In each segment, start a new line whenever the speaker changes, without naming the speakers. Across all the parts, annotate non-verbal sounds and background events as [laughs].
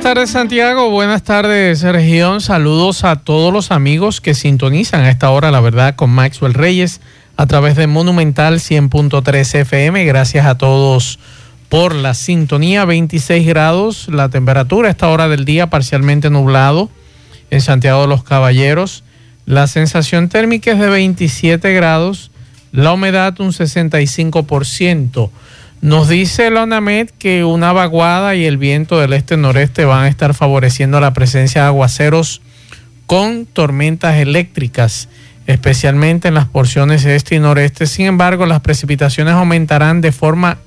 Buenas tardes Santiago, buenas tardes región, saludos a todos los amigos que sintonizan a esta hora, la verdad, con Maxwell Reyes a través de Monumental 100.3 FM. Gracias a todos por la sintonía, 26 grados, la temperatura a esta hora del día parcialmente nublado en Santiago de los Caballeros. La sensación térmica es de 27 grados, la humedad un 65%. Nos dice la ONAMED que una vaguada y el viento del este-noreste van a estar favoreciendo la presencia de aguaceros con tormentas eléctricas, especialmente en las porciones este y noreste. Sin embargo, las precipitaciones aumentarán de forma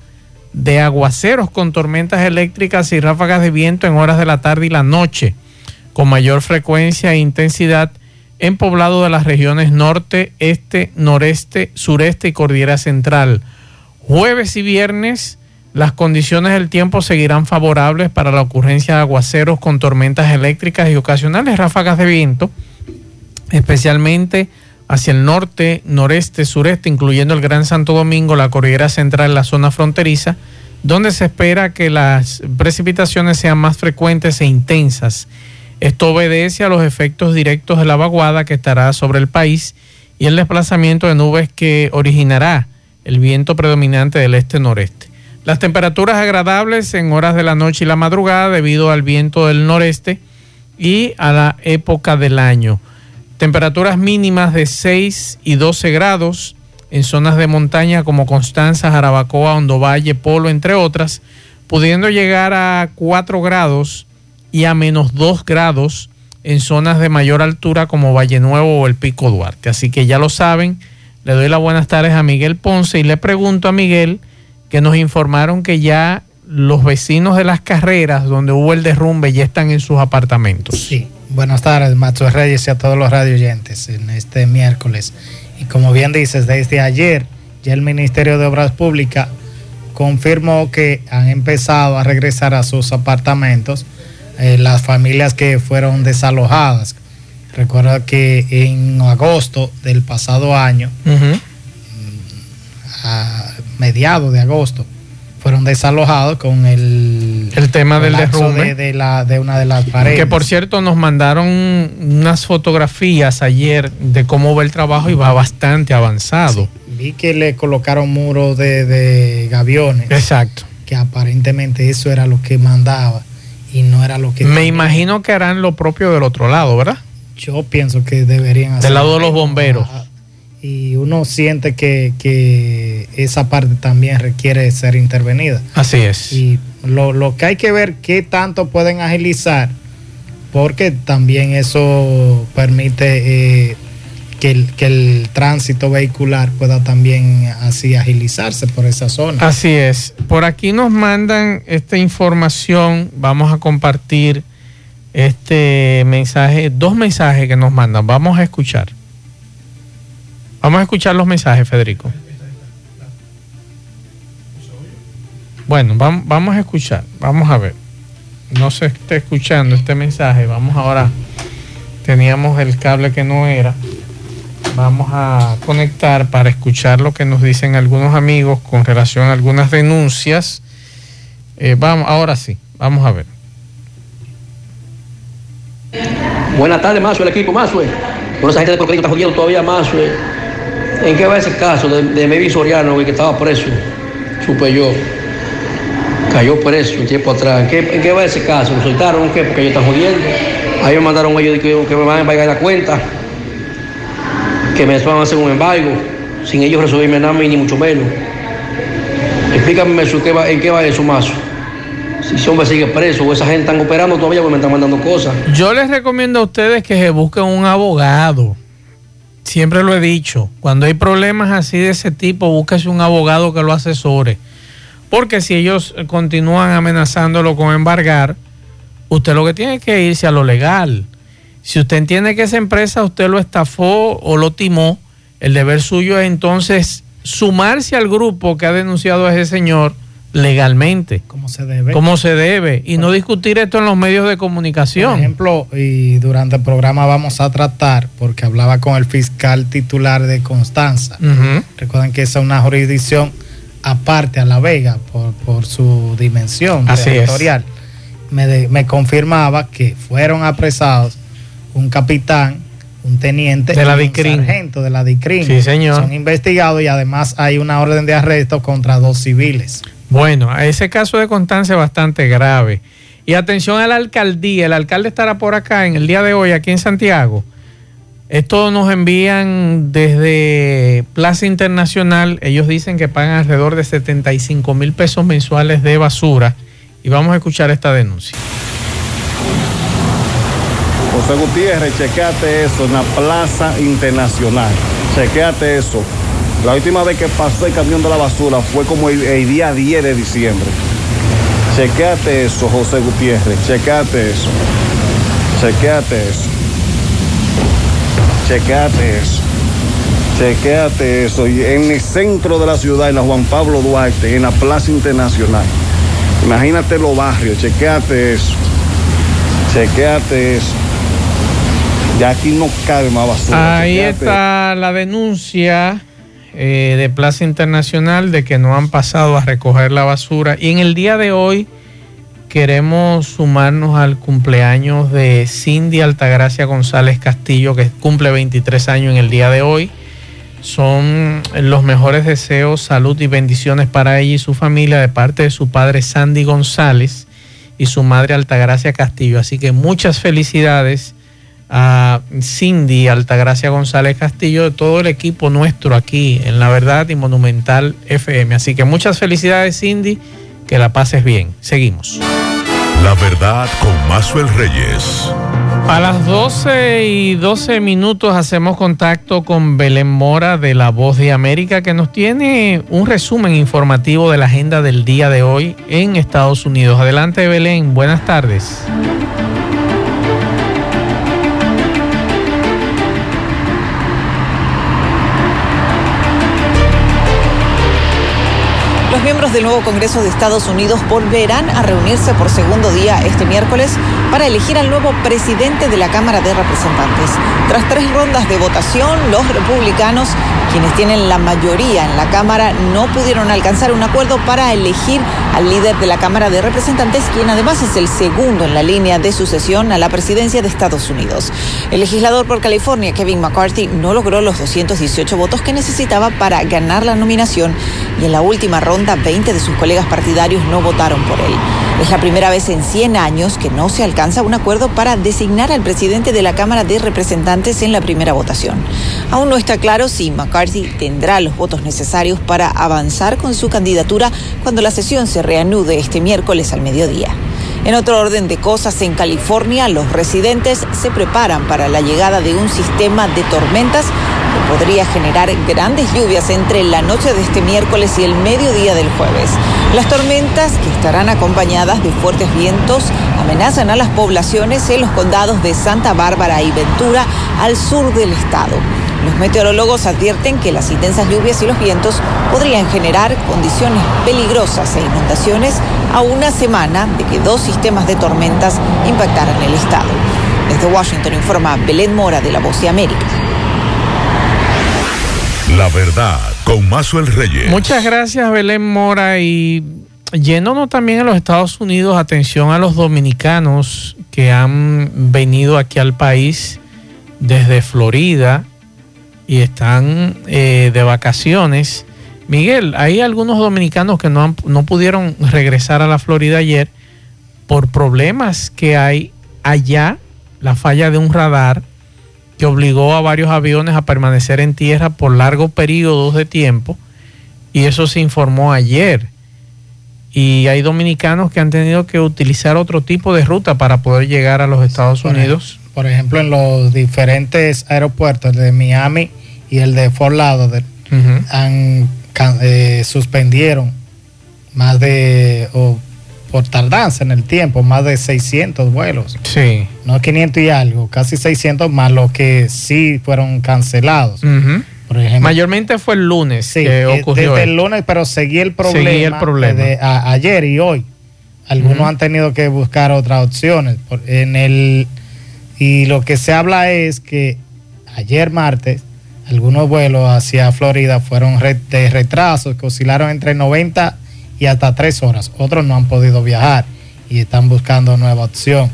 de aguaceros con tormentas eléctricas y ráfagas de viento en horas de la tarde y la noche, con mayor frecuencia e intensidad en poblado de las regiones norte, este, noreste, sureste y cordillera central Jueves y viernes las condiciones del tiempo seguirán favorables para la ocurrencia de aguaceros con tormentas eléctricas y ocasionales ráfagas de viento, especialmente hacia el norte, noreste, sureste, incluyendo el Gran Santo Domingo, la cordillera central, la zona fronteriza, donde se espera que las precipitaciones sean más frecuentes e intensas. Esto obedece a los efectos directos de la vaguada que estará sobre el país y el desplazamiento de nubes que originará el viento predominante del este-noreste. Las temperaturas agradables en horas de la noche y la madrugada debido al viento del noreste y a la época del año. Temperaturas mínimas de 6 y 12 grados en zonas de montaña como Constanza, Jarabacoa, Hondo Valle, Polo, entre otras, pudiendo llegar a 4 grados y a menos 2 grados en zonas de mayor altura como Valle Nuevo o el Pico Duarte. Así que ya lo saben le doy las buenas tardes a Miguel Ponce y le pregunto a Miguel que nos informaron que ya los vecinos de las carreras donde hubo el derrumbe ya están en sus apartamentos.
Sí, buenas tardes, Macho Reyes y a todos los radioyentes en este miércoles. Y como bien dices, desde ayer ya el Ministerio de Obras Públicas confirmó que han empezado a regresar a sus apartamentos eh, las familias que fueron desalojadas Recuerda que en agosto del pasado año, a mediados de agosto, fueron desalojados con el,
el tema del derrumbe
de, la, de una de las paredes.
Que por cierto nos mandaron unas fotografías ayer de cómo va el trabajo y va bastante avanzado.
vi que le colocaron muros de, de gaviones.
Exacto.
Que aparentemente eso era lo que mandaba y no era lo que...
Me imagino que harán lo propio del otro lado, ¿verdad?
Yo pienso que deberían
hacer. Del lado de los bomberos.
Y uno siente que, esa parte también requiere ser intervenida.
Así es.
Y lo, que hay que ver qué tanto pueden agilizar, porque también eso permite eh, que, el, que el tránsito vehicular pueda también así agilizarse por esa zona.
Así es. Por aquí nos mandan esta información, vamos a compartir este mensaje, dos mensajes que nos mandan. Vamos a escuchar. Vamos a escuchar los mensajes, Federico. Bueno, vamos, a escuchar. Vamos a ver. No se está escuchando este mensaje. Vamos ahora. Teníamos el cable que no era. Vamos a conectar para escuchar lo que nos dicen algunos amigos con relación a algunas denuncias. Eh, vamos, ahora sí, vamos a ver.
Buenas tardes, Mazue, el equipo, Mazue. Bueno, esa gente de Proclínico está jodiendo todavía, Mazue. ¿En qué va ese caso de, de Mevi Soriano, que estaba preso? Supe yo. Cayó preso un tiempo atrás. ¿En qué, ¿En qué, va ese caso? ¿Lo soltaron qué? Porque ellos están jodiendo. Ahí me mandaron ellos que, me van a embargar la cuenta. Que me van a hacer un embargo. Sin ellos resolverme nada, ni mucho menos. Explícame, ¿en qué va, en qué va eso, Mazo? Si ese hombre sigue preso o esa gente están operando todavía porque me están mandando cosas.
Yo les recomiendo a ustedes que se busquen un abogado. Siempre lo he dicho. Cuando hay problemas así de ese tipo, búsquese un abogado que lo asesore. Porque si ellos continúan amenazándolo con embargar, usted lo que tiene que irse a lo legal. Si usted entiende que esa empresa usted lo estafó o lo timó, el deber suyo es entonces sumarse al grupo que ha denunciado a ese señor legalmente.
Como se debe.
Como se debe. Y no discutir esto en los medios de comunicación.
Por ejemplo, y durante el programa vamos a tratar, porque hablaba con el fiscal titular de Constanza. Recuerden que esa es una jurisdicción aparte a La Vega por, su dimensión territorial. Me, me confirmaba que fueron apresados un capitán un teniente
de la
un sargento de la DICRIN.
Sí, señor.
Son investigados y además hay una orden de arresto contra dos civiles.
Bueno, ese caso de Constancia es bastante grave. Y atención a la alcaldía, el alcalde estará por acá en el día de hoy, aquí en Santiago. Esto nos envían desde Plaza Internacional. Ellos dicen que pagan alrededor de 75 mil pesos mensuales de basura. Y vamos a escuchar esta denuncia.
José Gutiérrez, chequeate eso en la Plaza Internacional. Chequeate eso. La última vez que pasó el camión de la basura fue como el, día 10 de diciembre. Chequeate eso, José Gutiérrez. Chequeate eso. Chequeate eso. Chequeate eso. Chequeate eso. Y en el centro de la ciudad, en la Juan Pablo Duarte, en la Plaza Internacional. Imagínate los barrios. Chequeate eso. Chequeate eso. Ya aquí no cabe más basura.
Ahí está la denuncia eh, de Plaza Internacional de que no han pasado a recoger la basura. Y en el día de hoy queremos sumarnos al cumpleaños de Cindy Altagracia González Castillo, que cumple 23 años en el día de hoy. Son los mejores deseos, salud y bendiciones para ella y su familia de parte de su padre Sandy González y su madre Altagracia Castillo. Así que muchas felicidades a Cindy Altagracia González Castillo, de todo el equipo nuestro aquí en La Verdad y Monumental FM. Así que muchas felicidades Cindy, que la pases bien. Seguimos.
La Verdad con Mazuel Reyes.
A las 12 y 12 minutos hacemos contacto con Belén Mora de La Voz de América que nos tiene un resumen informativo de la agenda del día de hoy en Estados Unidos. Adelante Belén, buenas tardes.
Del nuevo Congreso de Estados Unidos volverán a reunirse por segundo día este miércoles para elegir al nuevo presidente de la Cámara de Representantes. Tras tres rondas de votación, los republicanos, quienes tienen la mayoría en la Cámara, no pudieron alcanzar un acuerdo para elegir al líder de la Cámara de Representantes, quien además es el segundo en la línea de sucesión a la presidencia de Estados Unidos. El legislador por California, Kevin McCarthy, no logró los 218 votos que necesitaba para ganar la nominación y en la última ronda 20 de sus colegas partidarios no votaron por él. Es la primera vez en 100 años que no se alcanza un acuerdo para designar al presidente de la Cámara de Representantes en la primera votación. Aún no está claro si McCarthy tendrá los votos necesarios para avanzar con su candidatura cuando la sesión se reanude este miércoles al mediodía. En otro orden de cosas, en California los residentes se preparan para la llegada de un sistema de tormentas que podría generar grandes lluvias entre la noche de este miércoles y el mediodía del jueves. Las tormentas, que estarán acompañadas de fuertes vientos, amenazan a las poblaciones en los condados de Santa Bárbara y Ventura al sur del estado. Los meteorólogos advierten que las intensas lluvias y los vientos podrían generar condiciones peligrosas e inundaciones a una semana de que dos sistemas de tormentas impactaran el estado. Desde Washington informa Belén Mora de La Voz de América.
La verdad con Mazuel Reyes.
Muchas gracias Belén Mora y yéndonos también a los Estados Unidos, atención a los dominicanos que han venido aquí al país desde Florida y están eh, de vacaciones. Miguel, hay algunos dominicanos que no, no pudieron regresar a la Florida ayer por problemas que hay allá, la falla de un radar que obligó a varios aviones a permanecer en tierra por largos periodos de tiempo y eso se informó ayer. Y hay dominicanos que han tenido que utilizar otro tipo de ruta para poder llegar a los Estados Unidos
por ejemplo, en los diferentes aeropuertos, de Miami y el de Fort Lauderdale, han, eh, suspendieron más de, por tardanza en el tiempo, más de 600 vuelos.
Sí.
No 500 y algo, casi 600 más los que sí fueron cancelados. Por ejemplo,
Mayormente fue el lunes
sí,
que
eh,
ocurrió.
desde el lunes, pero seguí el problema,
Seguí el problema.
desde a- ayer y hoy. Algunos han tenido que buscar otras opciones. En el y lo que se habla es que ayer martes algunos vuelos hacia Florida fueron de retrasos que oscilaron entre 90 y hasta 3 horas. Otros no han podido viajar y están buscando nueva opción.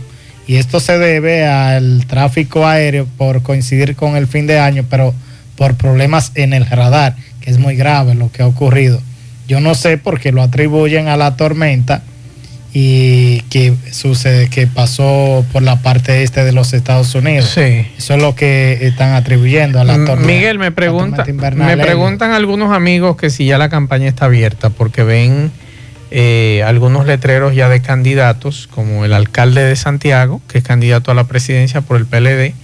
Y esto se debe al tráfico aéreo por coincidir con el fin de año, pero por problemas en el radar, que es muy grave lo que ha ocurrido. Yo no sé por qué lo atribuyen a la tormenta y que sucede que pasó por la parte este de los Estados Unidos.
Sí.
Eso es lo que están atribuyendo a la tormenta.
Miguel, me, pregunta, me preguntan algunos amigos que si ya la campaña está abierta, porque ven eh, algunos letreros ya de candidatos, como el alcalde de Santiago, que es candidato a la presidencia por el PLD,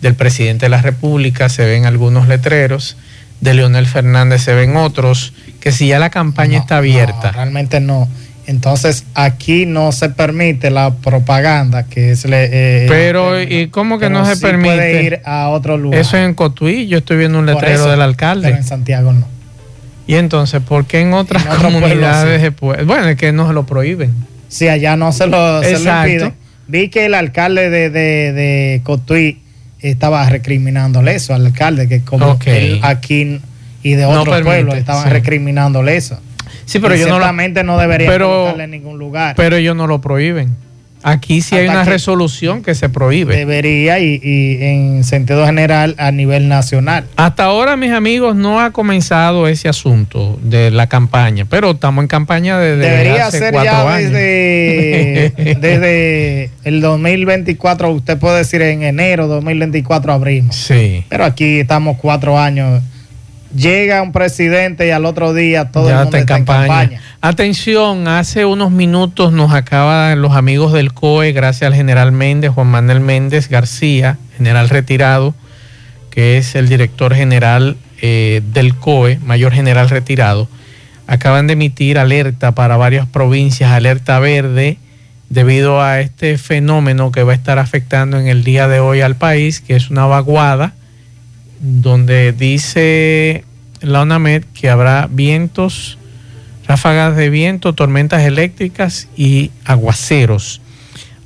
del presidente de la República, se ven algunos letreros, de Leonel Fernández se ven otros, que si ya la campaña
No,
está
no,
abierta.
realmente no. Entonces aquí no se permite la propaganda que es le, eh,
Pero,
el-
¿y cómo que
pero
no se
sí
permite?
Puede ir a otro lugar.
Eso es en Cotuí, yo estoy viendo un letrero
eso,
del
Pero
alcalde.
en Santiago no.
Y entonces, ¿por qué en otras
En
comunidades
sí.
de pue- Bueno, es que no se lo prohíben.
Sí, allá no se lo, se lo
Exacto.
impide. Vi que el alcalde de, de, de Cotuí estaba recriminándole eso al alcalde, que como él aquí y de
No
otros
permite,
pueblos estaban
sí.
recriminándole eso.
Sí, pero
Y
ellos no lo,
ciertamente no, debería
pero-
en ningún lugar.
pero ellos no lo prohíben. Aquí sí hay una resolución que se prohíbe.
debería y, y en sentido general a nivel nacional.
Hasta ahora, mis amigos, no ha comenzado ese asunto de la campaña, pero estamos en campaña desde
Debería
hace
ser
cuatro
ya
años.
desde, [laughs] desde el 2024, usted puede decir en enero 2024 abrimos.
Sí.
Pero aquí estamos cuatro años. Llega un presidente y al otro día todo el
ya
mundo
está en campaña. Atención, hace unos minutos nos acaban los amigos del COE, gracias al general Méndez, Juan Manuel Méndez García, general retirado, que es el director general eh, del COE, mayor general retirado, acaban de emitir alerta para varias provincias, alerta verde, debido a este fenómeno que va a estar afectando en el día de hoy al país, que es una vaguada, donde dice la UNAMED que habrá vientos, ráfagas de viento, tormentas eléctricas y aguaceros.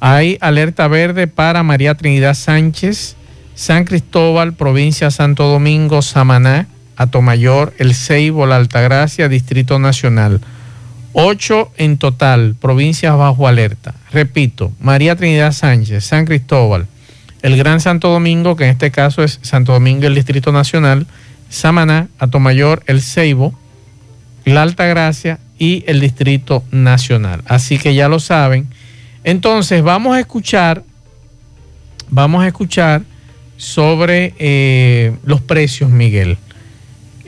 Hay alerta verde para María Trinidad Sánchez, San Cristóbal, provincia Santo Domingo, Samaná, Atomayor, El Ceibo, La Altagracia, Distrito Nacional. Ocho en total, provincias bajo alerta. Repito, María Trinidad Sánchez, San Cristóbal, el Gran Santo Domingo, que en este caso es Santo Domingo el Distrito Nacional, Samaná, Atomayor, El Ceibo, La Altagracia y el Distrito Nacional. Así que ya lo saben. Entonces vamos a escuchar, vamos a escuchar sobre eh, los precios, Miguel.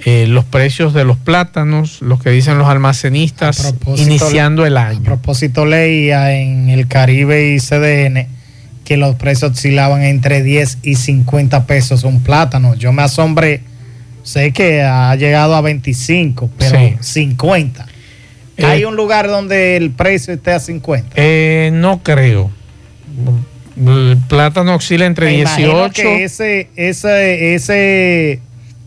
Eh, los precios de los plátanos, los que dicen los almacenistas,
A
iniciando el
A
año.
propósito, leía en el Caribe y CDN que los precios oscilaban entre 10 y 50 pesos un plátano. Yo me asombré. Sé que ha llegado a 25, pero
Sí.
50.
Eh,
Hay un lugar donde el precio esté a 50.
Eh, no creo. El plátano oscila entre
Me imagino
18.
que ese, ese, ese,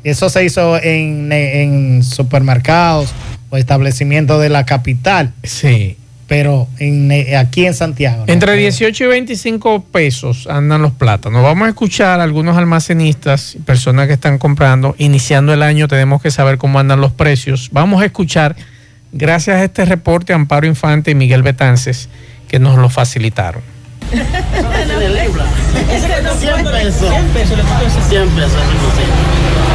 eso se hizo en, en supermercados o establecimientos de la capital,
Sí.
Pero en, eh, aquí en Santiago. ¿no?
Entre 18 y 25 pesos andan los plátanos. Vamos a escuchar a algunos almacenistas, personas que están comprando. Iniciando el año tenemos que saber cómo andan los precios. Vamos a escuchar, gracias a este reporte, Amparo Infante y Miguel Betances, que nos lo facilitaron.
100 pesos. 100 pesos le costó ese 100 pesos.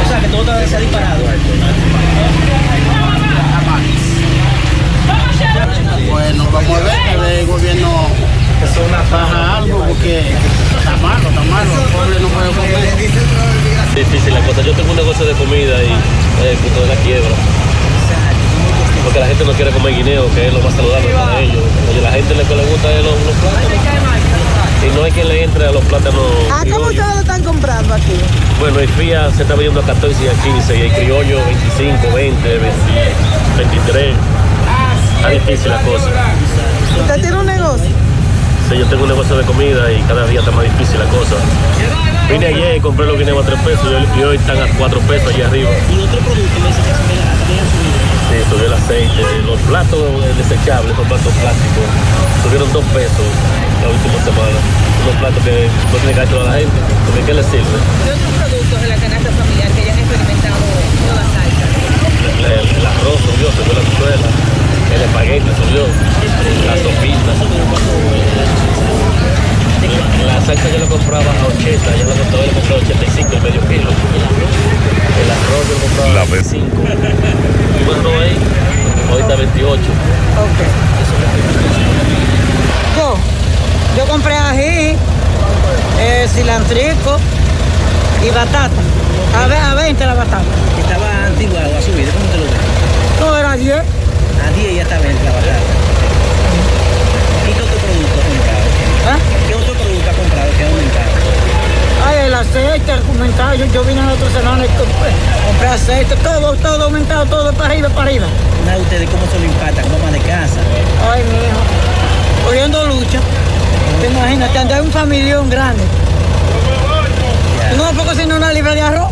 O sea, que todo se ha disparado. Vamos a ver que el gobierno baja algo porque está malo, está malo. El pobre no puede comer.
difícil la cosa. Yo tengo un negocio de comida y eh, punto de la quiebra. Porque la gente no quiere comer guineo, que es lo más saludable para ellos. Oye, la gente lo que le gusta es los, los plátanos. Y no hay quien le entre a los plátanos.
¿A cómo ustedes lo están comprando aquí?
Bueno, el FIA se está vendiendo a 14 y a 15, y el criollo 25, 20, 20, 23. Está difícil la cosa.
¿Usted tiene un negocio?
Sí, yo tengo un negocio de comida y cada día está más difícil la cosa. Vine ayer y compré los guineos a 3 pesos y hoy, están a 4 pesos allá arriba.
Y otro producto me dice que.
Sí, subió el aceite, los platos desechables, los platos plásticos, subieron 2 pesos la última semana. Unos platos que no tiene que toda la gente, porque ¿qué les sirve?
¿Qué otros productos de la canasta familiar que hayan experimentado todas altas?
El, el arroz subió, subió la suela, el espagueti subió, la sopita. La, la salsa yo la compraba a 80, ya la compraba, yo la compraba a 85 y medio kilo. El arroz yo lo compraba a
vez-
25. Y bueno, ahí, hoy está 28.
Yo, yo compré ají, eh, cilantrico y batata. A, a 20 la batata.
Estaba antigua o ha subido, ¿cómo te lo ves?
No era 10.
A 10 ya está 20 la batata. ¿Y qué otro producto ha comprado?
¿Ah?
¿Qué otro producto ha comprado que ha aumentado?
Ay, el aceite, el comentado. Yo, yo vine la otra semana y compré, aceite, todo, todo aumentado, todo para arriba, para arriba.
Nada, ustedes cómo se lo impacta como ama de casa.
Ay, mi hijo. Corriendo lucha. Te imaginas, te andar un familión grande. Y no puedo cocinar una libra de arroz,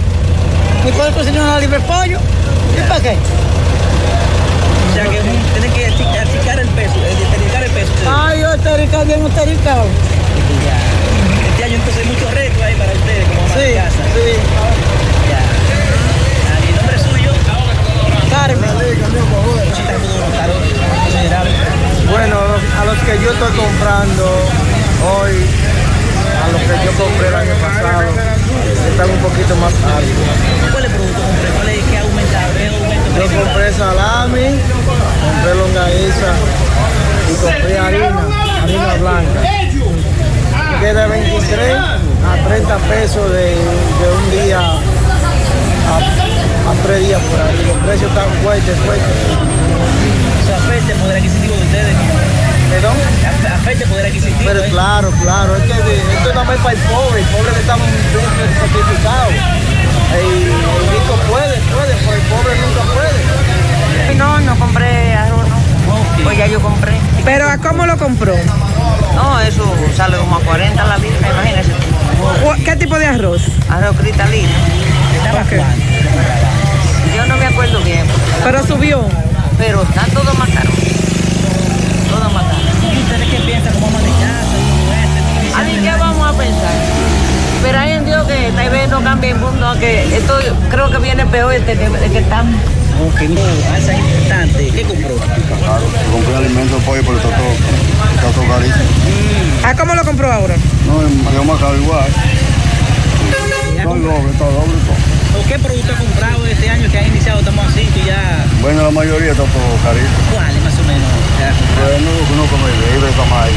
ni puedo cocinar una libra de pollo. ¿Y para qué?
O sea que tienen que achicar, el peso, eh, achicar el peso.
Ay, yo estoy bien ustericado.
Ya. Este año entonces hay muchos retos ahí para ustedes como
Sí,
de casa.
sí.
Ya. Ah, ¿Y el nombre suyo?
Carmen.
Bueno, a los que yo estoy comprando hoy, a los que yo compré el año pasado, están un poquito más altos.
¿Cuál es el producto compré? ¿Cuál es que ha aumentado? ¿Qué aumento
Yo compré salami, compré longaniza y compré harina, harina blanca. Que de 23 a 30 pesos de, de un día a, a tres días por ahí. Los precios están fuertes, fuertes.
Eso afecta el poder adquisitivo de ustedes.
¿Perdón?
Afecta el poder adquisitivo.
Pero
¿eh?
claro, claro, es que esto no es para el pobre, el pobre está muy sacrificado. El, el rico puede, puede, pero el pobre nunca puede.
No, no compré arroz, no. Pues ya yo compré.
¿Pero a cómo lo compró?
No, eso sale como a 40 la libra, imagínese.
¿Qué tipo de arroz?
Arroz cristalino. Yo no me acuerdo bien.
Pero subió.
Pero está todo más caro. Todo más caro.
¿Y ustedes qué piensan como ama de casa? y todo
¿A mí qué vamos a pensar? Pero hay en Dios que tal vez no cambie el mundo, que esto creo que viene peor este que, que estamos.
Ok, no, alza importante. ¿Qué compró?
Claro, compré alimentos pollo, pero está todo, está todo carísimo.
¿A cómo lo compró ahora?
No, es más caro igual. Todo doble, todo doble, todo.
¿O qué producto ha comprado este año que ha iniciado? Estamos así, que ya...
Bueno, la mayoría está todo carísimo.
¿Cuáles más o menos? ya ha comprado?
Pero no, no come libre, come ahí,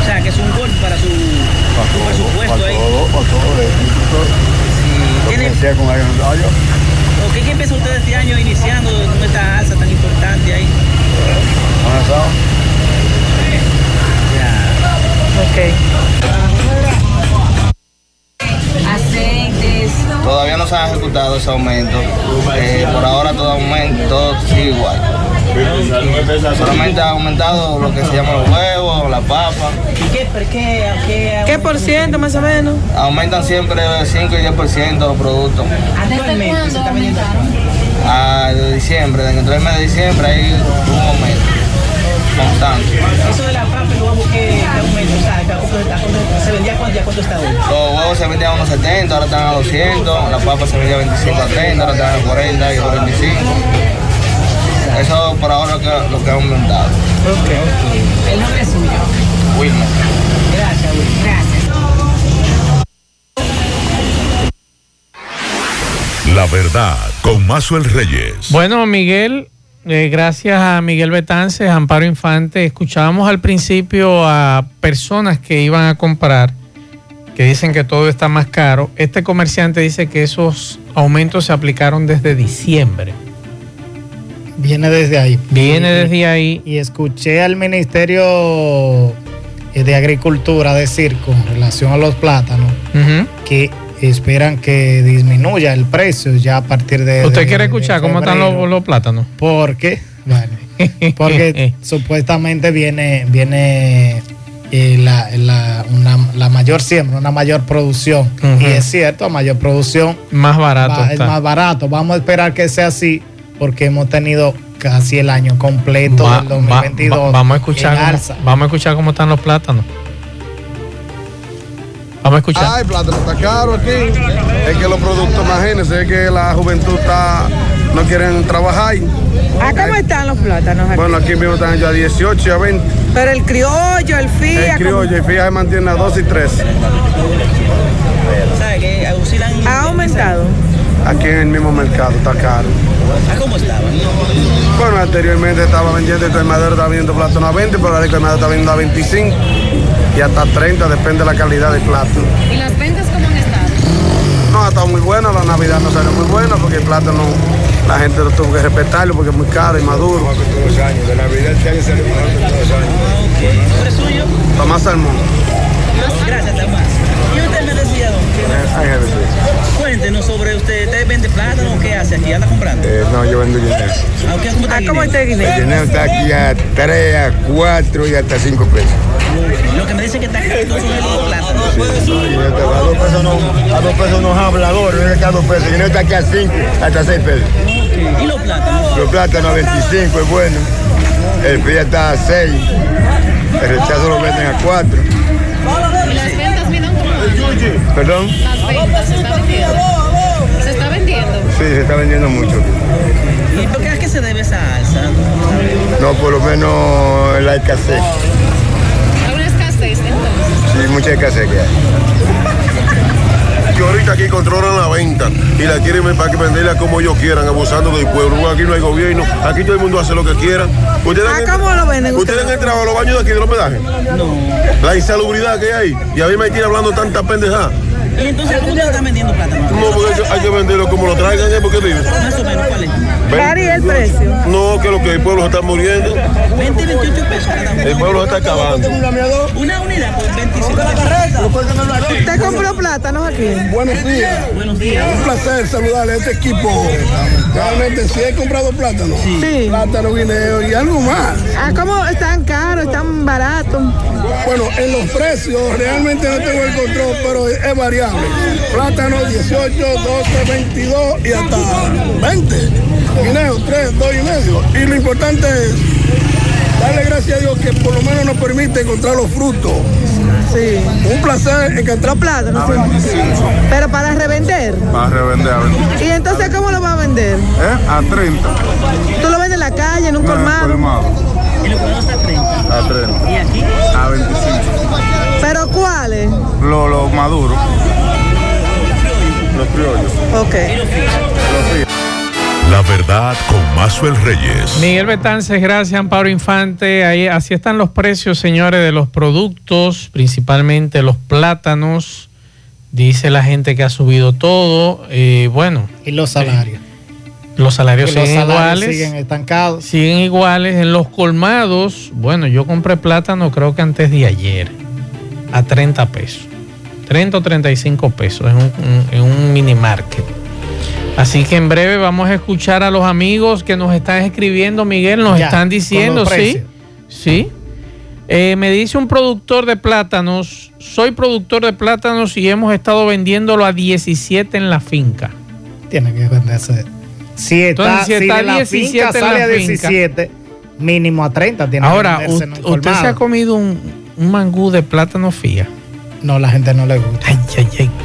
O sea, que es un golpe para su,
para
su
todo,
presupuesto
para
ahí.
todo, para todo, eh, todo.
Sí.
Lo
¿Tiene,
que sea con ellos, ay, yo,
¿O qué, qué piensa usted este año iniciando con esta alza tan importante ahí?
¿han estado?
Aceites.
Todavía no se ha ejecutado ese aumento. Eh, por ahora todo aumento, todo sigue igual. Solamente ha aumentado lo que se llama los huevos, la papa.
¿Y qué, por qué, qué,
¿Qué por ciento más o menos?
Aumentan siempre 5 y 10% los productos.
actualmente se está vendiendo?
A de diciembre, dentro del mes de diciembre hay un aumento constante.
Eso de la papa y los huevos, ¿qué, aumento? O sea, ¿a cuánto- a cuánto- ¿se vendía cuánto y a cuánto está hoy?
Se vendían a unos 70, ahora están a 200. La papa se vendía a 25 a 30, ahora están a 40 y a 45. Eso por ahora es lo que, ha aumentado.
El nombre es suyo.
Wilmer.
Gracias, Will.
Gracias.
La verdad, con Mazuel Reyes.
Bueno, Miguel, eh, gracias a Miguel Betances, Amparo Infante, escuchábamos al principio a personas que iban a comprar, que dicen que todo está más caro. Este comerciante dice que esos aumentos se aplicaron desde diciembre.
Viene desde ahí.
Viene desde ahí.
Y escuché al Ministerio eh, de Agricultura decir con relación a los plátanos que esperan que disminuya el precio ya a partir de...
¿Usted
de-
quiere
de
escuchar cómo están los, los plátanos? [laughs]
Porque, bueno, [laughs] porque supuestamente viene, viene eh, la, la- una- la mayor siembra, una mayor producción. Y es cierto, a mayor producción
Más barato
va- es más barato. Vamos a esperar que sea así porque hemos tenido casi el año completo
Va-
del
va-
2022.
va- vamos a escuchar
en
cómo, vamos a escuchar cómo están los plátanos. Vamos a escuchar.
Ay, plátano está caro aquí. Es que los productos, imagínense, es que la juventud está, no quieren trabajar.
¿A cómo están los plátanos aquí?
Bueno, aquí mismo están ya a 18 y a 20.
Pero el criollo, el fía,
El criollo, y fíjate, mantiene a 2 y 3.
¿Sabe que oscilan?
¿ha aumentado?
Aquí en el mismo mercado está caro.
¿A cómo estaba?
Bueno, anteriormente estaba vendiendo el colmadero, estaba vendiendo plátano a 20, pero ahora el colmadero está vendiendo a 25 y hasta 30, depende de la calidad del plátano.
¿Y las ventas cómo han estado?
No, ha estado muy buena, la Navidad no salió muy buena porque el plátano, la gente lo tuvo que respetarlo porque es muy caro y maduro. Todos los años, de Navidad este año salió mejor que todos los años.
¿Nombre suyo?
Tomás Salmón.
Gracias, Tomás. Y usted me decía, don, cuéntenos sobre usted. ¿Usted vende plátano o qué hace aquí? ¿Anda comprando?
Eh, no, yo vendo guineo.
¿A qué- ¿Cómo está
¿A cómo está el
El
guineo?
está aquí a 3, a 4 y hasta 5 pesos.
Lo que me dicen que está caro son los plátanos.
A dos pesos no, a dos pesos no habla ahora, no es que a dos pesos. El guineo está aquí a 5, hasta 6 pesos.
¿Y los plátanos?
Los plátanos a 25 es bueno. El fría está a 6. El rechazo lo venden a 4.
¿Y las ventas, miran van?
¿Perdón?
Las ventas, ¿se está vendiendo? ¿Se está vendiendo?
Sí, se está vendiendo mucho.
¿Y por qué es que se debe esa alza?
No, por lo menos la escasez.
¿Hay una escasez entonces?
Sí, mucha escasez que hay.
Que ahorita aquí controlan la venta y la quieren para que venderla como ellos quieran, abusando del pueblo. Aquí no hay gobierno, aquí todo el mundo hace lo que quiera. ¿Ustedes han,
¿A cómo lo venden
¿ustedes han entrado a los baños de aquí de los pedajes?
No.
La insalubridad que hay. Y a mí me tiene hablando tanta pendejada.
¿Y entonces cómo usted está vendiendo plátano?
No, porque hay que- hay que venderlo como lo traigan, ¿eh? Porque digo.
Más o menos, ¿cuál es?
Varía el precio.
No, que lo que el pueblo se está muriendo.
20 y 28 pesos cada uno.
El pueblo se está acabando.
Una unidad por 25
¿Usted compró plátanos aquí?
Buenos días.
Buenos días.
Un placer saludarle a este equipo. Realmente, si he comprado plátano,
Sí.
plátano, guineo y algo más.
¿A cómo están caros, están baratos?
Bueno, en los precios realmente no tengo el control, pero es variable. Plátano 18, 12, 22 y hasta 20. Guineo 3, 2 y medio. Y lo importante es darle gracias a Dios que por lo menos nos permite encontrar los frutos.
Sí.
Un placer encontrar
plátanos. sí. Pero para revender.
Para revender, a vender.
¿Y entonces cómo lo va a vender?
¿Eh? A 30.
¿Tú lo vendes en la calle, en un colmado?
¿Y los colmados está a 30?
A 30.
¿Y aquí?
A 25.
¿Pero cuáles?
Los lo maduros. Los criollos.
Ok.
Los.
La verdad con Mazuel Reyes.
Miguel Betances, gracias, Amparo Infante. Ahí, así están los precios, señores, de los productos, principalmente los plátanos. Dice la gente que ha subido todo. Eh, bueno.
Y los salarios.
Los salarios
Que los
siguen
salarios
iguales.
siguen estancados.
Siguen iguales. En los colmados, bueno, yo compré plátano creo que antes de ayer. A 30 pesos. 30 o 35 pesos en un- en un mini market. Así que en breve vamos a escuchar a los amigos que nos están escribiendo, Miguel, nos
Ya,
están diciendo, sí, sí. Eh, me dice un productor de plátanos, soy productor de plátanos y hemos estado vendiéndolo a 17 en la finca.
Tiene que venderse. Si está,
Entonces, si
si
está
la
17
finca
en la
sale a
finca.
17, mínimo a 30 tiene
Ahora,
que venderse
¿usted se ha comido un, un mangú de plátano fía?
No, la gente no le gusta.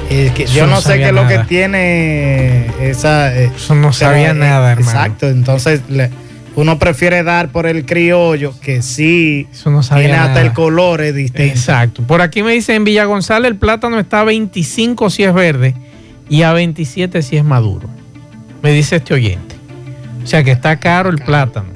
Es que
Eso
yo
no
no sé qué es lo que tiene esa. eh,
Eso no
pero,
sabía
eh,
nada, hermano.
Exacto, entonces le- uno prefiere dar por el criollo que sí
Eso no sabía
tiene hasta el color es distinto.
Exacto. Por aquí me dice en Villa González el plátano está a 25 si es verde y a 27 si es maduro. Me dice este oyente. O sea que está caro el plátano.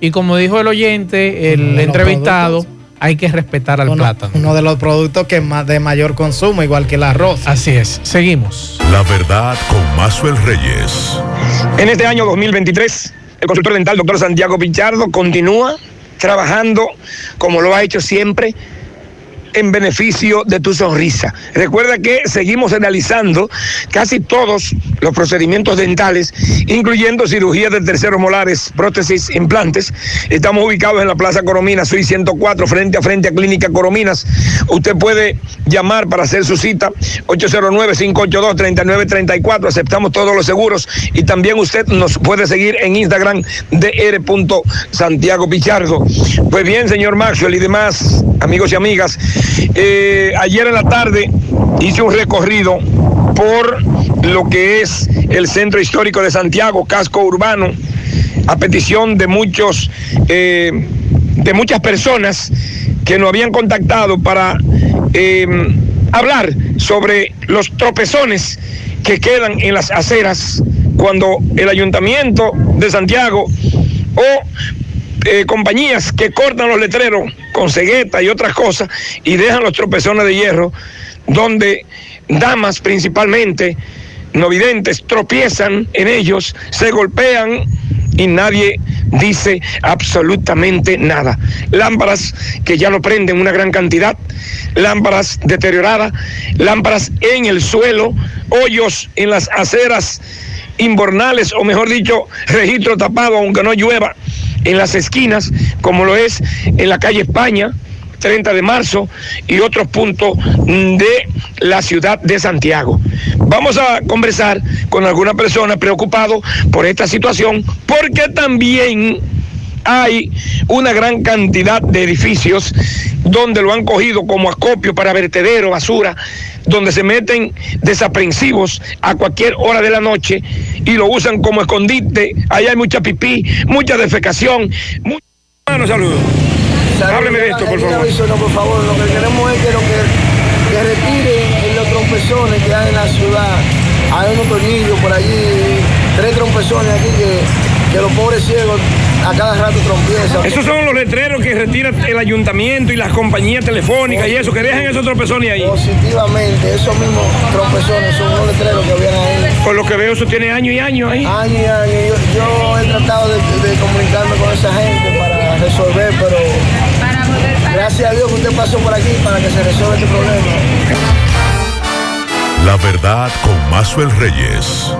Y como dijo el oyente, el entrevistado, hay que respetar al
Uno,
plátano.
uno de los productos que más de mayor consumo, igual que el arroz.
Así es. Seguimos.
La verdad con Mazuel Reyes.
En este año 2023, el consultor dental doctor Santiago Pichardo continúa trabajando como lo ha hecho siempre en beneficio de tu sonrisa. Recuerda que seguimos realizando casi todos los procedimientos dentales, incluyendo cirugía de terceros molares, prótesis, implantes. Estamos ubicados en la Plaza Corominas, soy 104, frente a frente a Clínica Corominas. Usted puede llamar para hacer su cita 809-582-3934. Aceptamos todos los seguros y también usted nos puede seguir en Instagram Pichardo. Pues bien, señor Maxwell y demás amigos y amigas, eh, ayer en la tarde hice un recorrido por lo que es el centro histórico de Santiago, casco urbano, a petición de muchos, eh, de muchas personas que nos habían contactado para eh, hablar sobre los tropezones que quedan en las aceras cuando el ayuntamiento de Santiago o eh, compañías que cortan los letreros con cegueta y otras cosas y dejan los tropezones de hierro donde damas principalmente, no videntes, tropiezan en ellos, se golpean y nadie dice absolutamente nada. Lámparas que ya no prenden una gran cantidad, lámparas deterioradas, lámparas en el suelo, hoyos en las aceras inbornales, o mejor dicho, registro tapado aunque no llueva, en las esquinas, como lo es en la calle España, 30 de marzo y otros puntos de la ciudad de Santiago. Vamos a conversar con alguna persona preocupado por esta situación porque también hay una gran cantidad de edificios donde lo han cogido como acopio para vertedero, basura, donde se meten desaprensivos a cualquier hora de la noche y lo usan como escondite. Ahí hay mucha pipí, mucha defecación. Mucha... Bueno, saludos. Hábleme de esto, por favor.
No, por favor, lo que queremos es que, lo que, que retiren los trompezones que hay en la ciudad. Hay unos tornillos por allí, tres trompezones aquí que, que los pobres ciegos a cada rato trompiezan.
Esos son los letreros que retira el ayuntamiento y las compañías telefónicas y eso, que dejan esos trompezones ahí.
Positivamente, esos mismos trompezones son unos letreros que vienen ahí.
Por lo que veo, eso tiene años y años ahí.
Años y años. Yo, yo he tratado de, de comunicarme con esa gente para resolver, pero gracias a Dios que usted pasó por aquí para que se resuelva este problema.
La verdad con Mazuel Reyes.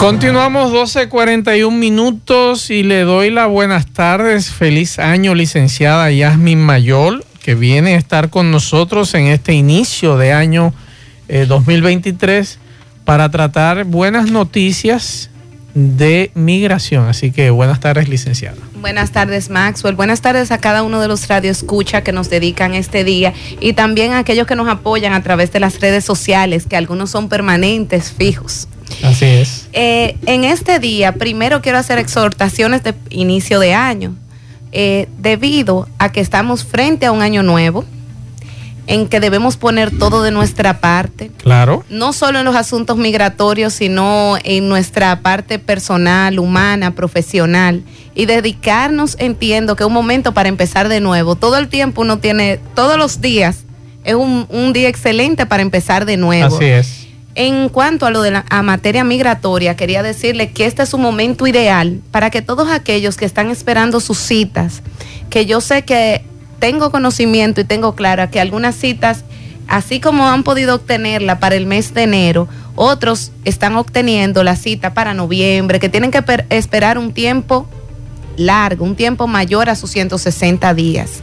Continuamos 12.41 minutos y le doy las buenas tardes. Feliz año, licenciada Yasmin Mayol, que viene a estar con nosotros en este inicio de año eh, 2023 para tratar buenas noticias de migración. Así que buenas tardes, licenciada.
Buenas tardes, Maxwell. Buenas tardes a cada uno de los radioescucha que nos dedican este día y también a aquellos que nos apoyan a través de las redes sociales, que algunos son permanentes, fijos.
Así es.
Eh, en este día, primero quiero hacer exhortaciones de inicio de año, eh, debido a que estamos frente a un año nuevo en que debemos poner todo de nuestra parte.
Claro.
No solo en los asuntos migratorios, sino en nuestra parte personal, humana, profesional. Y dedicarnos, entiendo que es un momento para empezar de nuevo. Todo el tiempo uno tiene, todos los días, es un, un día excelente para empezar de nuevo.
Así es.
En cuanto a lo de la a materia migratoria, quería decirle que este es un momento ideal para que todos aquellos que están esperando sus citas, que yo sé que tengo conocimiento y tengo clara que algunas citas, así como han podido obtenerla para el mes de enero, otros están obteniendo la cita para noviembre, que tienen que esperar un tiempo largo, un tiempo mayor a sus 160 días.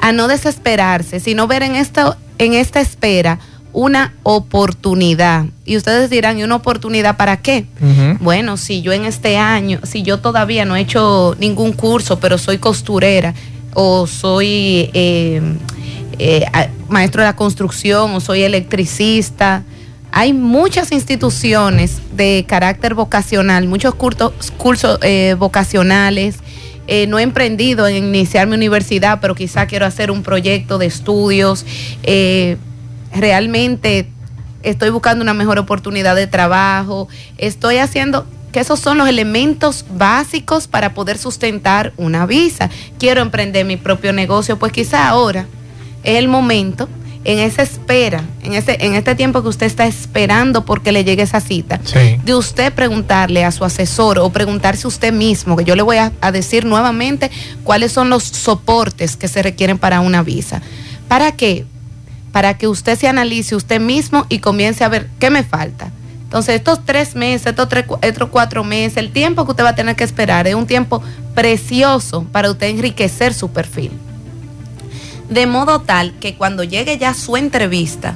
A no desesperarse, sino ver en, esto, en esta espera una oportunidad. Y ustedes dirán, ¿y una oportunidad para qué? Uh -huh. Bueno, si yo en este año, si yo todavía no he hecho ningún curso, pero soy costurera, o soy eh, eh, maestro de la construcción, o soy electricista. Hay muchas instituciones de carácter vocacional, muchos cursos, eh, vocacionales. no he emprendido en iniciar mi universidad, pero quizá quiero hacer un proyecto de estudios. realmente estoy buscando una mejor oportunidad de trabajo. Estoy haciendo que esos son los elementos básicos para poder sustentar una visa. Quiero emprender mi propio negocio, pues quizá ahora es el momento, en esa espera, en, ese, en este tiempo que usted está esperando porque le llegue esa cita,
sí.
de usted preguntarle a su asesor o preguntarse usted mismo, que yo le voy a, a decir nuevamente cuáles son los soportes que se requieren para una visa. ¿Para qué? para que usted se analice usted mismo y comience a ver qué me falta. Entonces, estos tres meses, estos, tres, estos cuatro meses, el tiempo que usted va a tener que esperar es un tiempo precioso para usted enriquecer su perfil. De modo tal que cuando llegue ya su entrevista,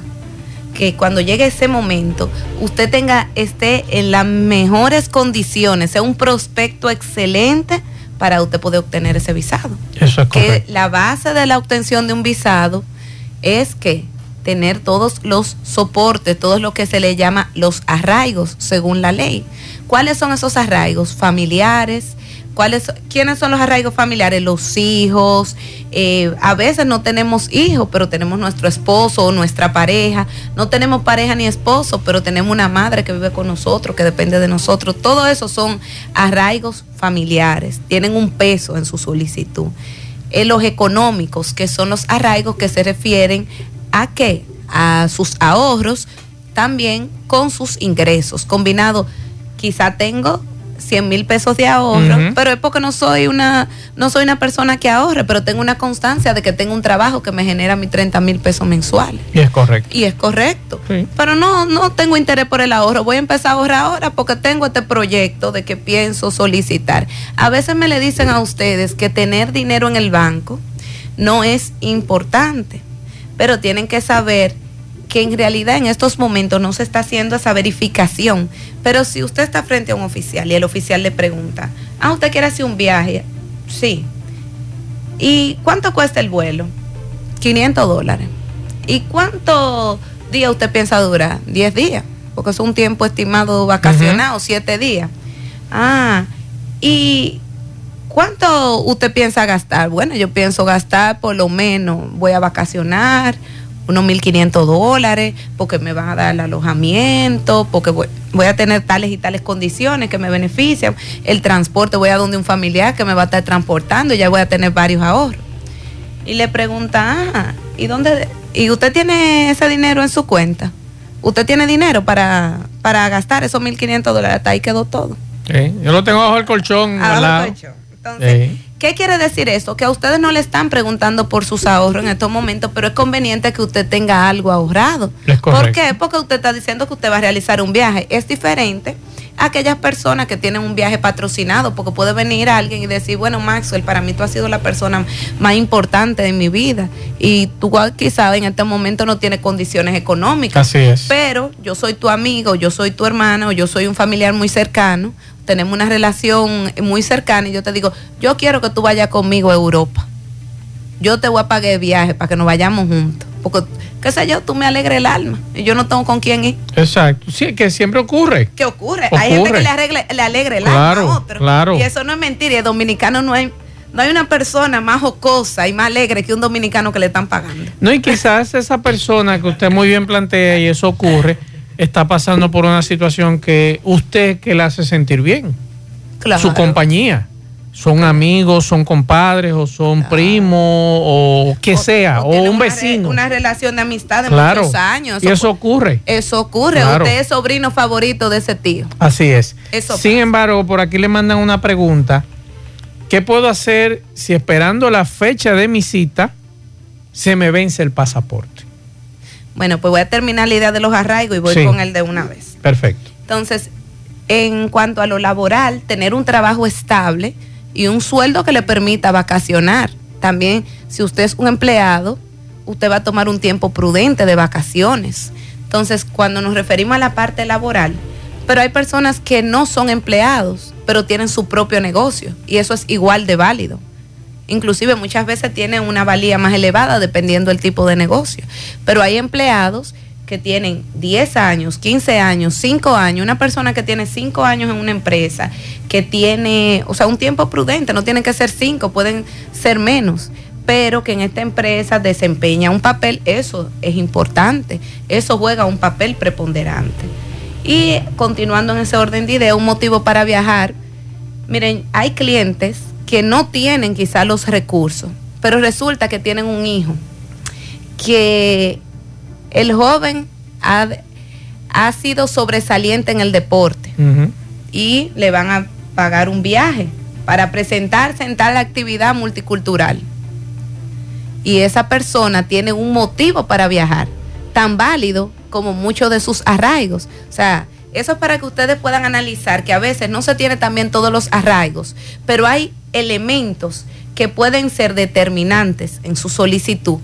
que cuando llegue ese momento, usted tenga, esté en las mejores condiciones, sea un prospecto excelente para usted poder obtener ese visado.
Eso es
Que
correcto.
la base de la obtención de un visado es que tener todos los soportes, todo lo que se le llama los arraigos según la ley. ¿Cuáles son esos arraigos? Familiares. ¿Cuáles, ¿Quiénes son los arraigos familiares? Los hijos. eh, a veces no tenemos hijos, pero tenemos nuestro esposo o nuestra pareja. No tenemos pareja ni esposo, pero tenemos una madre que vive con nosotros, que depende de nosotros. Todo eso son arraigos familiares. Tienen un peso en su solicitud eh, los económicos, que son los arraigos que se refieren a qué? A sus ahorros, también con sus ingresos. Combinado, quizá tengo 100 mil pesos de ahorro, pero es porque no soy una no soy una persona que ahorre, pero tengo una constancia de que tengo un trabajo que me genera mis 30 mil pesos mensuales.
Y es correcto.
Y es correcto. Pero no, no tengo interés por el ahorro. Voy a empezar a ahorrar ahora porque tengo este proyecto de que pienso solicitar. A veces me le dicen a ustedes que tener dinero en el banco no es importante, pero tienen que saber que en realidad en estos momentos no se está haciendo esa verificación. Pero si usted está frente a un oficial y el oficial le pregunta, ah, ¿usted quiere hacer un viaje? Sí. ¿Y cuánto cuesta el vuelo? 500 dólares. ¿Y cuántos días usted piensa durar? 10 días, porque es un tiempo estimado vacacionado, 7 días. Ah, ¿y cuánto usted piensa gastar? Bueno, yo pienso gastar por lo menos, voy a vacacionar unos 1.500 dólares, porque me van a dar el alojamiento, porque voy, voy a tener tales y tales condiciones que me benefician. El transporte, voy a donde un familiar que me va a estar transportando y ya voy a tener varios ahorros y le pregunta, ah, ¿y dónde? ¿Y usted tiene ese dinero en su cuenta? ¿Usted tiene dinero para, para gastar esos 1.500 dólares? Hasta ahí quedó todo.
Sí, Yo lo tengo bajo el colchón.
Abajo
al
del
lado.
colchón. Entonces,
Sí.
¿Qué quiere decir eso? Que a ustedes no le están preguntando por sus ahorros en estos momentos, pero es conveniente que usted tenga algo ahorrado.
Es
¿Por qué? Porque usted está diciendo que usted va a realizar un viaje. Es diferente a aquellas personas que tienen un viaje patrocinado, porque puede venir alguien y decir, bueno, Maxwell, para mí tú has sido la persona más importante de mi vida y tú quizás en este momento no tienes condiciones económicas.
Así es.
Pero yo soy tu amigo, yo soy tu hermano, yo soy un familiar muy cercano, tenemos una relación muy cercana y yo te digo, yo quiero que tú vayas conmigo a Europa. Yo te voy a pagar el viaje para que nos vayamos juntos. Porque, qué sé yo, tú me alegres el alma y yo no tengo con quién ir.
Exacto. Sí, que siempre ocurre.
¿Qué ocurre? Hay gente que le, arregle- le alegre el
Claro,
alma a otro.
claro.
Y eso no es mentira. Y el dominicano no hay, no hay una persona más jocosa y más alegre que un dominicano que le están pagando.
No, y quizás esa persona que usted muy bien plantea y eso ocurre, está pasando por una situación que usted que la hace sentir bien.
Claro.
Su compañía. Son amigos, son compadres, o son primos, o que sea, o, un
una re-
vecino.
Una relación de amistad de
Claro.
muchos años.
Y eso ocurre.
Eso ocurre.
Claro.
Usted es sobrino favorito de ese tío.
Así es.
Eso
Sin embargo, por aquí le mandan una pregunta. ¿Qué puedo hacer si esperando la fecha de mi cita se me vence el pasaporte?
Bueno, pues voy a terminar la idea de los arraigos y voy
Sí.
con el de una vez.
Perfecto.
Entonces, en cuanto a lo laboral, tener un trabajo estable y un sueldo que le permita vacacionar. También, si usted es un empleado, usted va a tomar un tiempo prudente de vacaciones. Entonces, cuando nos referimos a la parte laboral, pero hay personas que no son empleados, pero tienen su propio negocio y eso es igual de válido. Inclusive muchas veces tienen una valía más elevada dependiendo del tipo de negocio. Pero hay empleados que tienen 10 años, 15 años, 5 años, una persona que tiene 5 años en una empresa, que tiene, o sea, un tiempo prudente, no tienen que ser 5, pueden ser menos, pero que en esta empresa desempeña un papel, eso es importante, eso juega un papel preponderante. Y continuando en ese orden de idea, un motivo para viajar, miren, hay clientes que no tienen quizá los recursos, pero resulta que tienen un hijo, que el joven ha, ha sido sobresaliente en el deporte y le van a pagar un viaje para presentarse en tal actividad multicultural. y esa persona tiene un motivo para viajar, tan válido como muchos de sus arraigos. O sea, eso es para que ustedes puedan analizar que a veces no se tiene también todos los arraigos, pero hay elementos que pueden ser determinantes en su solicitud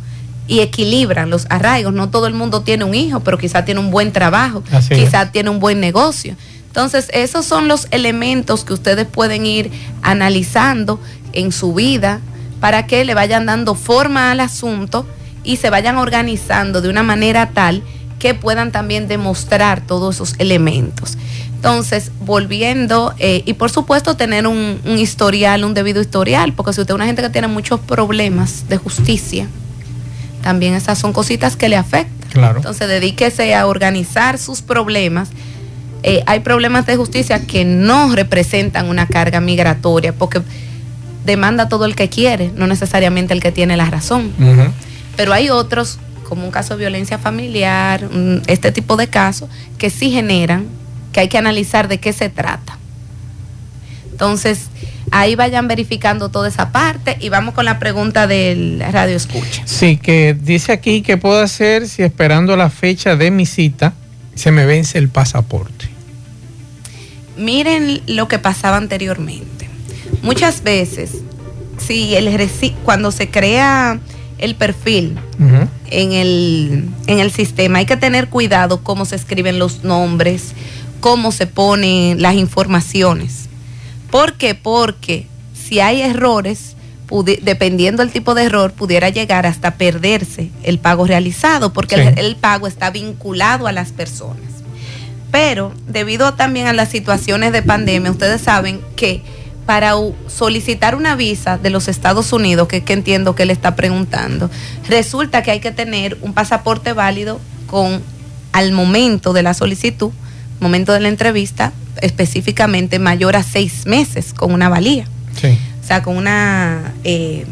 y equilibran los arraigos. No todo el mundo tiene un hijo, pero quizá tiene un buen trabajo,
Así
quizá tiene un buen negocio. Entonces, esos son los elementos que ustedes pueden ir analizando en su vida para que le vayan dando forma al asunto y se vayan organizando de una manera tal que puedan también demostrar todos esos elementos. Entonces, volviendo, eh, y por supuesto tener un, un historial, un debido historial, porque si usted es una gente que tiene muchos problemas de justicia, también esas son cositas que le afectan.
Claro.
Entonces, dedíquese a organizar sus problemas. Eh, hay problemas de justicia que no representan una carga migratoria, porque demanda todo el que quiere, no necesariamente el que tiene la razón. Pero hay otros, como un caso de violencia familiar, este tipo de casos, que sí generan, que hay que analizar de qué se trata. Entonces, ahí vayan verificando toda esa parte y vamos con la pregunta del radio escucha.
Sí, que dice aquí que puedo hacer si esperando la fecha de mi cita se me vence el pasaporte.
Miren lo que pasaba anteriormente. Muchas veces, si el cuando se crea el perfil en el, en el sistema, hay que tener cuidado cómo se escriben los nombres, cómo se ponen las informaciones. ¿Por qué? Porque si hay errores, dependiendo del tipo de error, pudiera llegar hasta perderse el pago realizado, porque el-
Sí.
el pago está vinculado a las personas. Pero debido también a las situaciones de pandemia, ustedes saben que para solicitar una visa de los Estados Unidos, que, que entiendo que le está preguntando, resulta que hay que tener un pasaporte válido con al momento de la solicitud, momento de la entrevista, específicamente mayor a seis meses con una valía.
Sí.
O sea, con una, eh,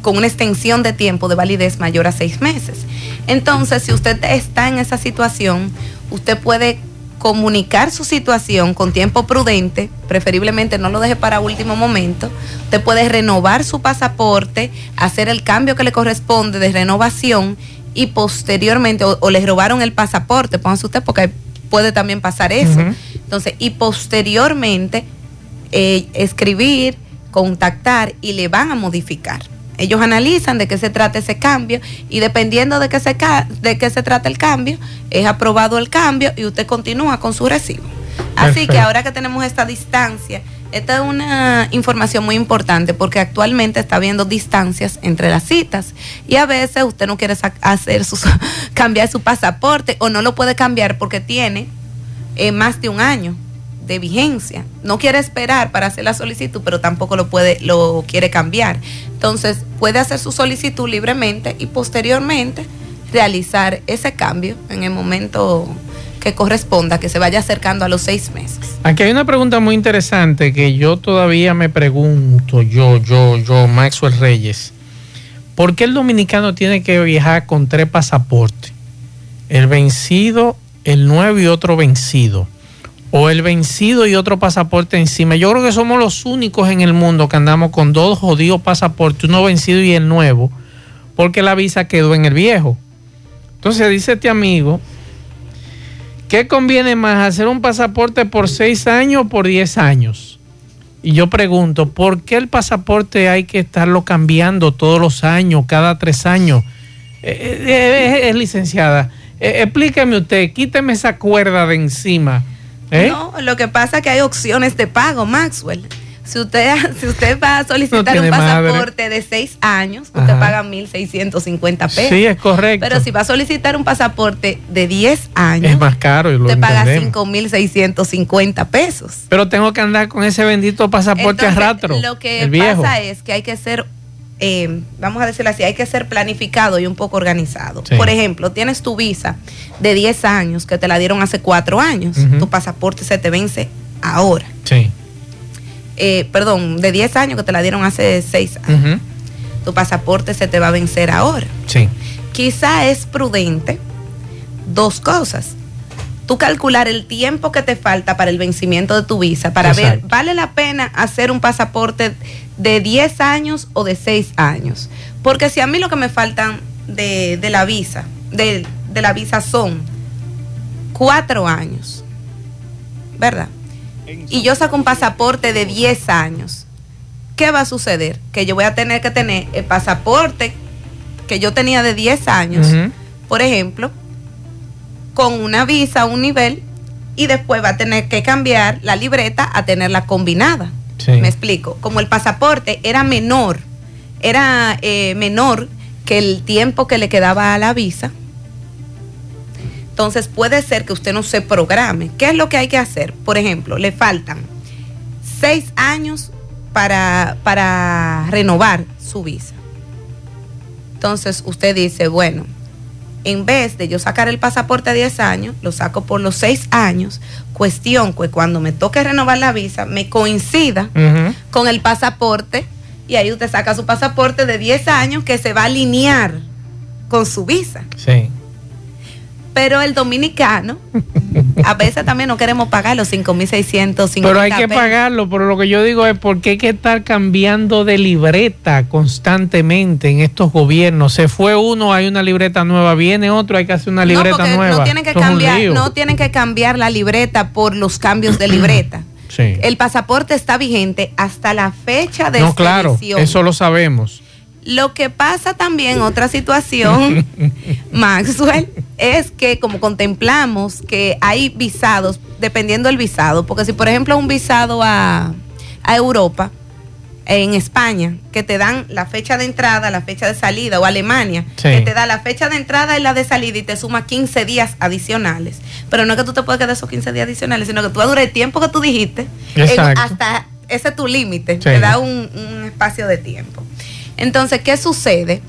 con una extensión de tiempo de validez mayor a seis meses. Entonces, si usted está en esa situación, usted puede comunicar su situación con tiempo prudente, preferiblemente no lo deje para último momento. Usted puede renovar su pasaporte, hacer el cambio que le corresponde de renovación y posteriormente, o, o le robaron el pasaporte, póngase usted porque puede también pasar eso. Entonces, y posteriormente eh, escribir, contactar y le van a modificar. Ellos analizan de qué se trata ese cambio y dependiendo de qué se, de qué se trata el cambio, es aprobado el cambio y usted continúa con su recibo. Así que ahora que tenemos esta distancia, esta es una información muy importante porque actualmente está habiendo distancias entre las citas y a veces usted no quiere hacer sus, [laughs] cambiar su pasaporte o no lo puede cambiar porque tiene eh, más de un año de vigencia. No quiere esperar para hacer la solicitud, pero tampoco lo puede, lo quiere cambiar. Entonces, puede hacer su solicitud libremente y posteriormente realizar ese cambio en el momento que corresponda, que se vaya acercando a los seis meses.
Aquí hay una pregunta muy interesante que yo todavía me pregunto, yo, yo, yo, Maxwell Reyes. ¿Por qué el dominicano tiene que viajar con tres pasaportes? El vencido, el nuevo y otro vencido. O el vencido y otro pasaporte encima. Yo creo que somos los únicos en el mundo que andamos con dos jodidos pasaportes, uno vencido y el nuevo, porque la visa quedó en el viejo. Entonces dice este amigo, ¿qué conviene más, hacer un pasaporte por seis años o por diez años? Y yo pregunto, ¿por qué el pasaporte hay que estarlo cambiando todos los años, cada tres años? Eh, eh, eh, eh, licenciada, eh, explíqueme usted, quíteme esa cuerda de encima. ¿eh?
No, lo que pasa es que hay opciones de pago, Maxwell. Si usted, [laughs] si usted va a solicitar un
madre.
pasaporte de seis años, usted
Ajá.
paga 1.650 pesos.
Sí, es correcto.
Pero si va a solicitar un pasaporte de 10 años,
es más caro y lo
usted paga
entendemos.
5.650 pesos.
Pero tengo que andar con ese bendito pasaporte a ratro.
Lo que
el viejo.
pasa es que hay que ser, eh, vamos a decirlo así, hay que ser planificado y un poco organizado.
Sí.
Por ejemplo, tienes tu visa de 10 años que te la dieron hace 4 años. Tu pasaporte se te vence ahora.
Sí.
Eh, perdón, de 10 años que te la dieron hace 6 años. Tu pasaporte se te va a vencer ahora.
Sí.
Quizá es prudente dos cosas. Tú calcular el tiempo que te falta para el vencimiento de tu visa, para ver. ¿vale la pena hacer un pasaporte de 10 años o de 6 años? Porque si a mí lo que me faltan de, de la visa, de, de la visa son cuatro años, ¿verdad? Y yo saco un pasaporte de 10 años. ¿Qué va a suceder? Que yo voy a tener que tener el pasaporte que yo tenía de 10 años, por ejemplo, con una visa, un nivel, y después va a tener que cambiar la libreta a tenerla combinada.
Sí.
Me explico. Como el pasaporte era menor, era eh, menor que el tiempo que le quedaba a la visa, entonces puede ser que usted no se programe. ¿Qué es lo que hay que hacer? Por ejemplo, le faltan seis años para, para renovar su visa. Entonces usted dice, bueno, en vez de yo sacar el pasaporte a 10 años, lo saco por los 6 años, cuestión que cuando me toque renovar la visa me coincida con el pasaporte y ahí usted saca su pasaporte de 10 años que se va a alinear con su visa.
Sí.
Pero el dominicano, a veces también no queremos pagar los 5.650
Pero hay que
pesos.
pagarlo, pero lo que yo digo es por qué hay que estar cambiando de libreta constantemente en estos gobiernos. Se fue uno, hay una libreta nueva, viene otro, hay que hacer una libreta nueva.
no tienen que
Esto
cambiar, no tienen que cambiar la libreta por los cambios de libreta.
Sí.
El pasaporte está vigente hasta la fecha de
No, claro, eso lo sabemos.
Lo que pasa también, otra situación, [laughs] Maxwell, es que como contemplamos que hay visados, dependiendo del visado, porque si por ejemplo un visado a, a Europa, en España, que te dan la fecha de entrada, la fecha de salida, o Alemania,
Sí.
que te da la fecha de entrada y la de salida y te suma 15 días adicionales. Pero no es que tú te puedes quedar esos 15 días adicionales, sino que tú vas a durar el tiempo que tú dijiste, en- hasta ese es tu límite,
Sí.
te da un, un espacio de tiempo. Entonces, ¿qué sucede?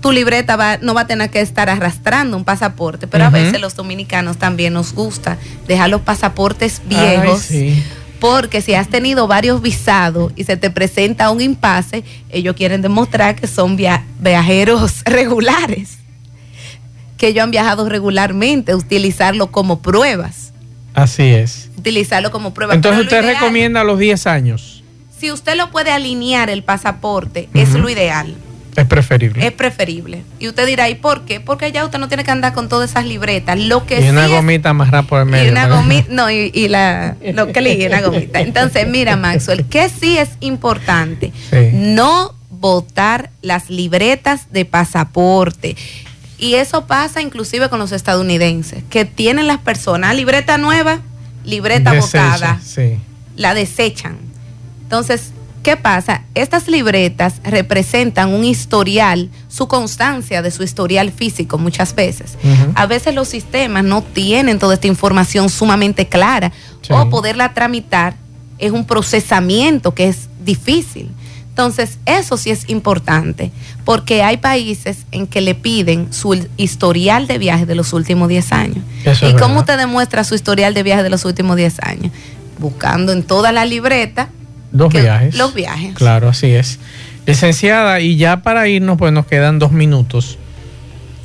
Tu libreta va, no va a tener que estar arrastrando un pasaporte, pero a veces los dominicanos también nos gusta dejar los pasaportes viejos.
Ay, sí.
Porque si has tenido varios visados y se te presenta un impasse, ellos quieren demostrar que son via- viajeros [laughs] regulares, que ellos han viajado regularmente, utilizarlo como pruebas,
Así es.
utilizarlo como prueba.
Entonces usted recomienda los 10 años.
Si usted lo puede alinear el pasaporte, es lo ideal.
Es preferible.
Es preferible. Y usted dirá, ¿y por qué? Porque ya usted no tiene que andar con todas esas libretas. Lo que
y
sí
una gomita amarrada por el medio.
y una
¿no?
gomita, [laughs] no, y, y la, lo que le dije, una gomita. [laughs] Entonces, mira, Maxwell, que sí es importante
Sí.
no botar las libretas de pasaporte. Y eso pasa inclusive con los estadounidenses, que tienen las personas libreta nueva, libreta
Desecha,
botada,
Sí.
la desechan. Entonces, ¿qué pasa? Estas libretas representan un historial, su constancia de su historial físico muchas veces. A veces los sistemas no tienen toda esta información sumamente clara
Sí.
o poderla tramitar es un procesamiento que es difícil. Entonces, eso sí es importante, porque hay países en que le piden su historial de viaje de los últimos 10 años.
Eso
¿Y cómo
verdad.
usted demuestra su historial de viaje de los últimos 10 años? Buscando en toda la libreta
Los
que-
viajes.
Los viajes.
Claro, así es. Licenciada, y ya para irnos, pues nos quedan dos minutos.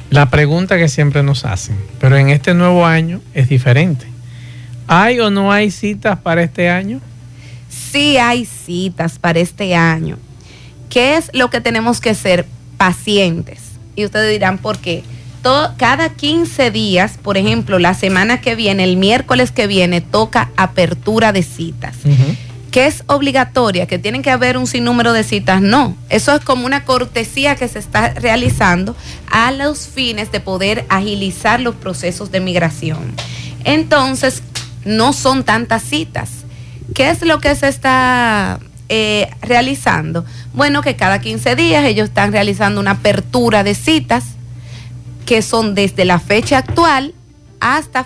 La pregunta que siempre nos hacen, pero en este nuevo año es diferente. ¿Hay o no hay citas para este año?
Sí hay citas para este año. ¿Qué es lo que tenemos que ser pacientes? Y ustedes dirán, ¿por qué? To- cada 15 días, por ejemplo, la semana que viene, el miércoles que viene, toca apertura de citas. Que es obligatoria, que tienen que haber un sinnúmero de citas, no. Eso es como una cortesía que se está realizando a los fines de poder agilizar los procesos de migración. Entonces, no son tantas citas. ¿Qué es lo que se está eh, realizando? Bueno, que cada 15 días ellos están realizando una apertura de citas que son desde la fecha actual hasta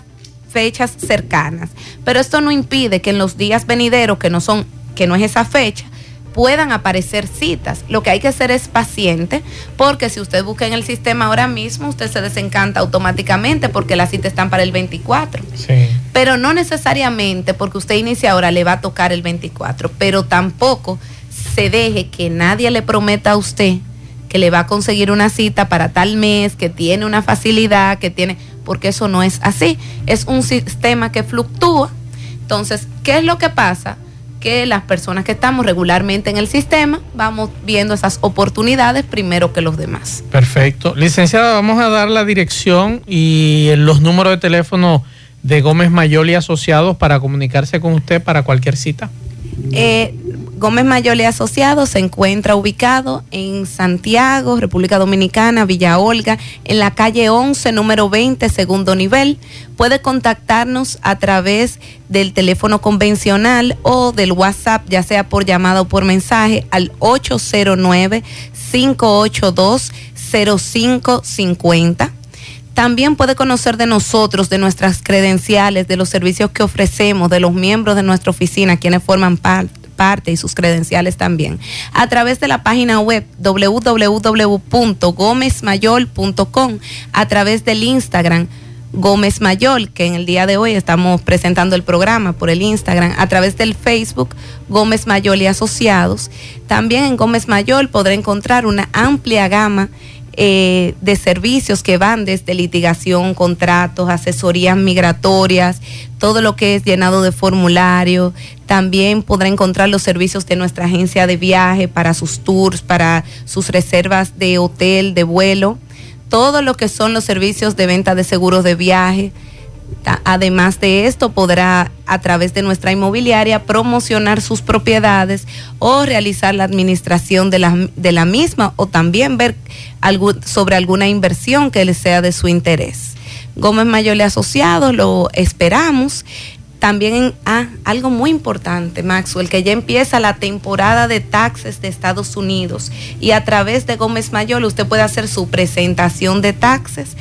fechas cercanas. Pero esto no impide que en los días venideros, que no son, que no es esa fecha, puedan aparecer citas. Lo que hay que hacer es paciente, porque si usted busca en el sistema ahora mismo, usted se desencanta automáticamente porque las citas están para el 24.
Sí.
Pero no necesariamente porque usted inicia ahora le va a tocar el 24, pero tampoco se deje que nadie le prometa a usted que le va a conseguir una cita para tal mes, que tiene una facilidad, que tiene, porque eso no es así. Es un sistema que fluctúa. Entonces, ¿qué es lo que pasa? que las personas que estamos regularmente en el sistema vamos viendo esas oportunidades primero que los demás.
Perfecto. Licenciada, vamos a dar la dirección y los números de teléfono de Gómez Mayol y Asociados para comunicarse con usted para cualquier cita.
Eh, Gómez Mayol y Asociados se encuentra ubicado en Santiago, República Dominicana, Villa Olga, en la calle 11, número 20, segundo nivel. Puede contactarnos a través del teléfono convencional o del WhatsApp, ya sea por llamada o por mensaje, al 809-582-0550. También puede conocer de nosotros, de nuestras credenciales, de los servicios que ofrecemos, de los miembros de nuestra oficina, quienes forman parte parte y sus credenciales también a través de la página web www.gomezmayol.com, a través del Instagram Gómez Mayol, que en el día de hoy estamos presentando el programa por el Instagram, a través del Facebook Gómez Mayol y Asociados. También en Gómez Mayol podrá encontrar una amplia gama eh, de servicios que van desde litigación, contratos, asesorías migratorias, todo lo que es llenado de formulario. También podrá encontrar los servicios de nuestra agencia de viaje para sus tours, para sus reservas de hotel, de vuelo, todo lo que son los servicios de venta de seguros de viaje Además de esto, podrá a través de nuestra inmobiliaria promocionar sus propiedades o realizar la administración de la, de la misma o también ver sobre alguna inversión que le sea de su interés. Gómez Mayole Asociados, lo esperamos. También ah, algo muy importante, Maxwell, que ya empieza la temporada de taxes de Estados Unidos y a través de Gómez Mayol usted puede hacer su presentación de taxes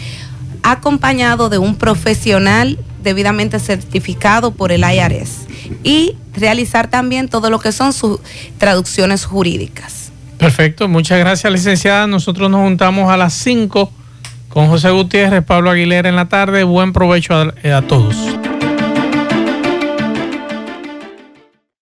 acompañado de un profesional debidamente certificado por el IRS y realizar también todo lo que son sus traducciones jurídicas.
Perfecto, muchas gracias licenciada. Nosotros nos juntamos a las 5 con José Gutiérrez, Pablo Aguilera en la tarde. Buen provecho a todos.